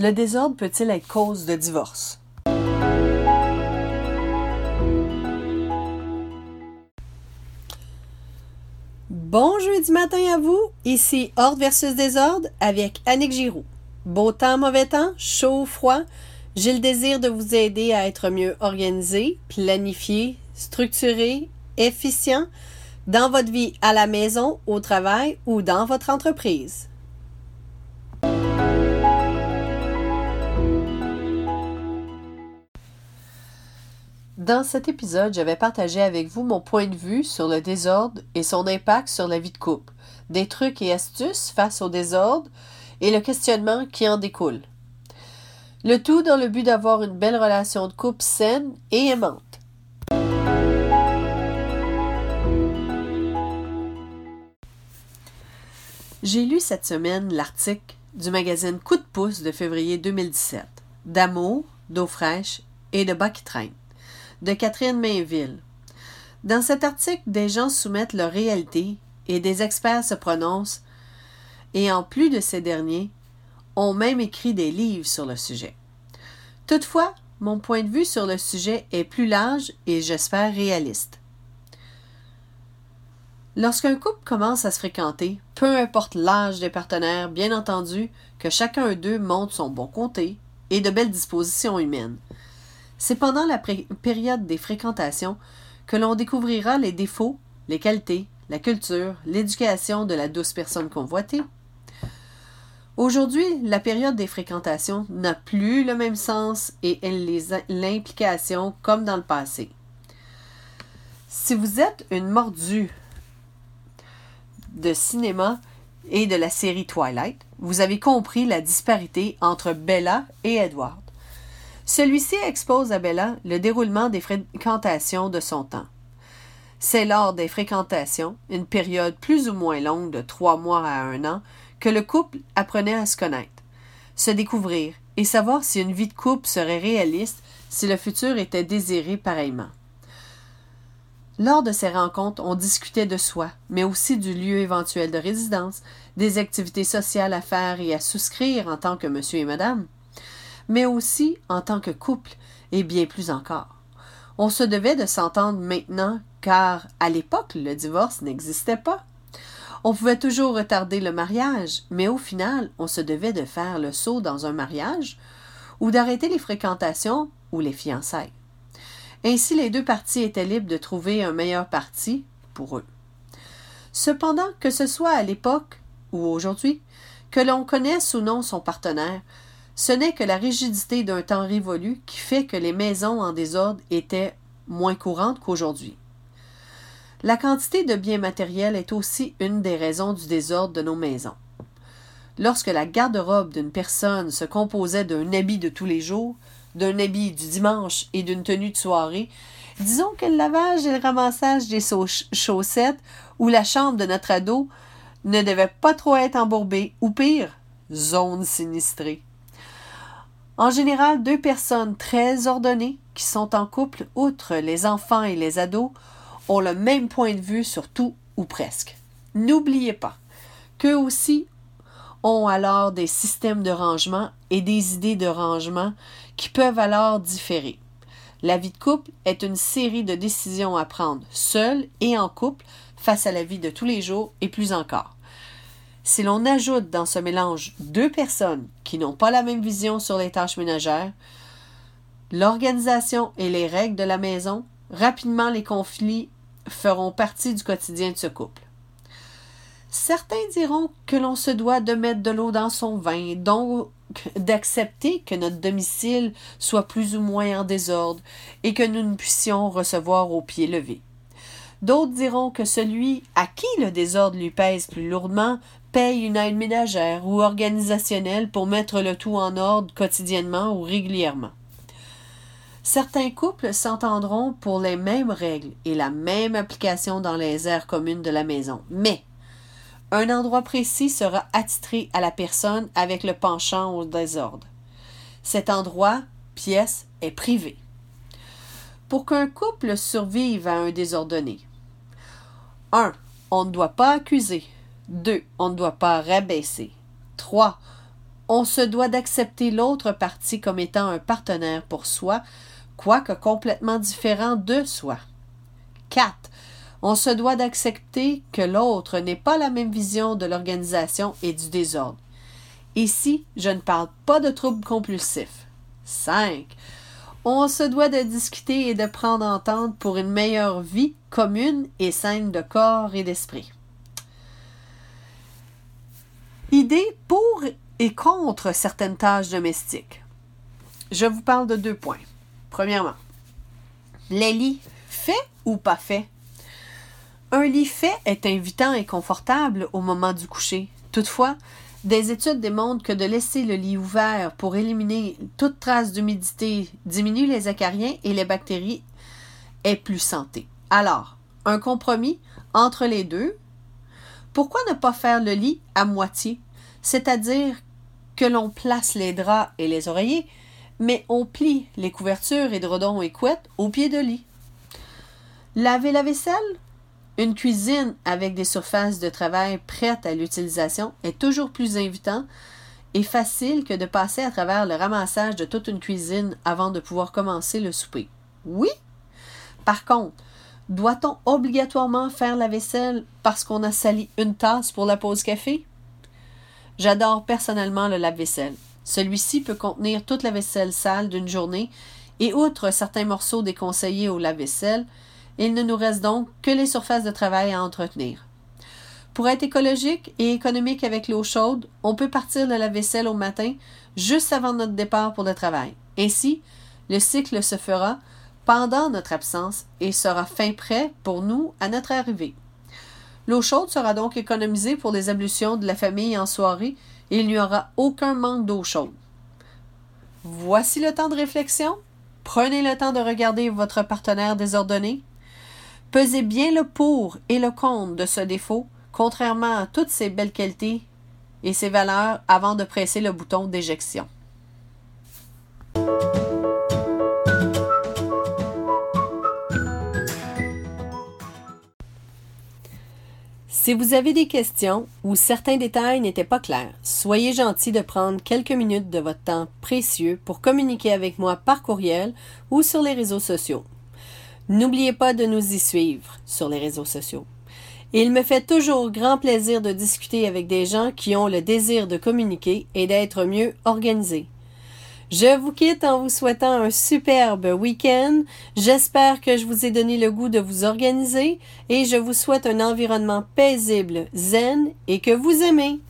Le désordre peut-il être cause de divorce? Bon jeudi matin à vous, ici Ordre versus Désordre avec Annick Giroux. Beau temps, mauvais temps, chaud, froid, j'ai le désir de vous aider à être mieux organisé, planifié, structuré, efficient dans votre vie à la maison, au travail ou dans votre entreprise. Dans cet épisode, je vais partager avec vous mon point de vue sur le désordre et son impact sur la vie de couple, des trucs et astuces face au désordre et le questionnement qui en découle. Le tout dans le but d'avoir une belle relation de couple saine et aimante. J'ai lu cette semaine l'article du magazine Coup de pouce de février 2017, d'amour, d'eau fraîche et de bas qui traînent de Catherine Mainville. Dans cet article, des gens soumettent leur réalité et des experts se prononcent, et en plus de ces derniers, ont même écrit des livres sur le sujet. Toutefois, mon point de vue sur le sujet est plus large et j'espère réaliste. Lorsqu'un couple commence à se fréquenter, peu importe l'âge des partenaires, bien entendu que chacun d'eux montre son bon côté et de belles dispositions humaines. C'est pendant la période des fréquentations que l'on découvrira les défauts, les qualités, la culture, l'éducation de la douce personne convoitée. Aujourd'hui, la période des fréquentations n'a plus le même sens et l'implication comme dans le passé. Si vous êtes une mordue de cinéma et de la série Twilight, vous avez compris la disparité entre Bella et Edward. Celui-ci expose à Bella le déroulement des fréquentations de son temps. C'est lors des fréquentations, une période plus ou moins longue de trois mois à un an, que le couple apprenait à se connaître, se découvrir et savoir si une vie de couple serait réaliste si le futur était désiré pareillement. Lors de ces rencontres, on discutait de soi, mais aussi du lieu éventuel de résidence, des activités sociales à faire et à souscrire en tant que monsieur et madame mais aussi en tant que couple, et bien plus encore. On se devait de s'entendre maintenant, car à l'époque le divorce n'existait pas. On pouvait toujours retarder le mariage, mais au final, on se devait de faire le saut dans un mariage ou d'arrêter les fréquentations ou les fiançailles. Ainsi, les deux parties étaient libres de trouver un meilleur parti pour eux. Cependant, que ce soit à l'époque ou aujourd'hui, que l'on connaisse ou non son partenaire, ce n'est que la rigidité d'un temps révolu qui fait que les maisons en désordre étaient moins courantes qu'aujourd'hui. La quantité de biens matériels est aussi une des raisons du désordre de nos maisons. Lorsque la garde-robe d'une personne se composait d'un habit de tous les jours, d'un habit du dimanche et d'une tenue de soirée, disons que le lavage et le ramassage des chaussettes ou la chambre de notre ado ne devaient pas trop être embourbés, ou pire, zone sinistrée. En général, deux personnes très ordonnées qui sont en couple, outre les enfants et les ados, ont le même point de vue sur tout ou presque. N'oubliez pas qu'eux aussi ont alors des systèmes de rangement et des idées de rangement qui peuvent alors différer. La vie de couple est une série de décisions à prendre seul et en couple face à la vie de tous les jours et plus encore. Si l'on ajoute dans ce mélange deux personnes qui n'ont pas la même vision sur les tâches ménagères, l'organisation et les règles de la maison, rapidement les conflits feront partie du quotidien de ce couple. Certains diront que l'on se doit de mettre de l'eau dans son vin, donc d'accepter que notre domicile soit plus ou moins en désordre et que nous ne puissions recevoir au pied levé. D'autres diront que celui à qui le désordre lui pèse plus lourdement paye une aide ménagère ou organisationnelle pour mettre le tout en ordre quotidiennement ou régulièrement. Certains couples s'entendront pour les mêmes règles et la même application dans les aires communes de la maison, mais un endroit précis sera attitré à la personne avec le penchant au désordre. Cet endroit, pièce, est privé. Pour qu'un couple survive à un désordonné, 1. On ne doit pas accuser. 2. On ne doit pas rabaisser. 3. On se doit d'accepter l'autre partie comme étant un partenaire pour soi, quoique complètement différent de soi. 4. On se doit d'accepter que l'autre n'ait pas la même vision de l'organisation et du désordre. Ici, je ne parle pas de troubles compulsifs. 5. On se doit de discuter et de prendre entente pour une meilleure vie commune et saine de corps et d'esprit. Idée pour et contre certaines tâches domestiques. Je vous parle de deux points. Premièrement, les lits faits ou pas faits? Un lit fait est invitant et confortable au moment du coucher. Toutefois, des études démontrent que de laisser le lit ouvert pour éliminer toute trace d'humidité diminue les acariens et les bactéries est plus santé. Alors, un compromis entre les deux. Pourquoi ne pas faire le lit à moitié, c'est-à-dire que l'on place les draps et les oreillers, mais on plie les couvertures, édredons et couettes au pied de lit. Laver la vaisselle? Une cuisine avec des surfaces de travail prêtes à l'utilisation est toujours plus invitant et facile que de passer à travers le ramassage de toute une cuisine avant de pouvoir commencer le souper. Oui? Par contre, doit-on obligatoirement faire la vaisselle parce qu'on a sali une tasse pour la pause café? J'adore personnellement le lave-vaisselle. Celui-ci peut contenir toute la vaisselle sale d'une journée et outre certains morceaux déconseillés au lave-vaisselle, il ne nous reste donc que les surfaces de travail à entretenir. Pour être écologique et économique avec l'eau chaude, on peut partir de la vaisselle au matin juste avant notre départ pour le travail. Ainsi, le cycle se fera pendant notre absence et sera fin prêt pour nous à notre arrivée. L'eau chaude sera donc économisée pour les ablutions de la famille en soirée et il n'y aura aucun manque d'eau chaude. Voici le temps de réflexion. Prenez le temps de regarder votre partenaire désordonné. Pesez bien le pour et le contre de ce défaut, contrairement à toutes ses belles qualités et ses valeurs avant de presser le bouton d'éjection. Si vous avez des questions ou certains détails n'étaient pas clairs, soyez gentil de prendre quelques minutes de votre temps précieux pour communiquer avec moi par courriel ou sur les réseaux sociaux. N'oubliez pas de nous y suivre sur les réseaux sociaux. Il me fait toujours grand plaisir de discuter avec des gens qui ont le désir de communiquer et d'être mieux organisés. Je vous quitte en vous souhaitant un superbe week-end. J'espère que je vous ai donné le goût de vous organiser et je vous souhaite un environnement paisible, zen et que vous aimez.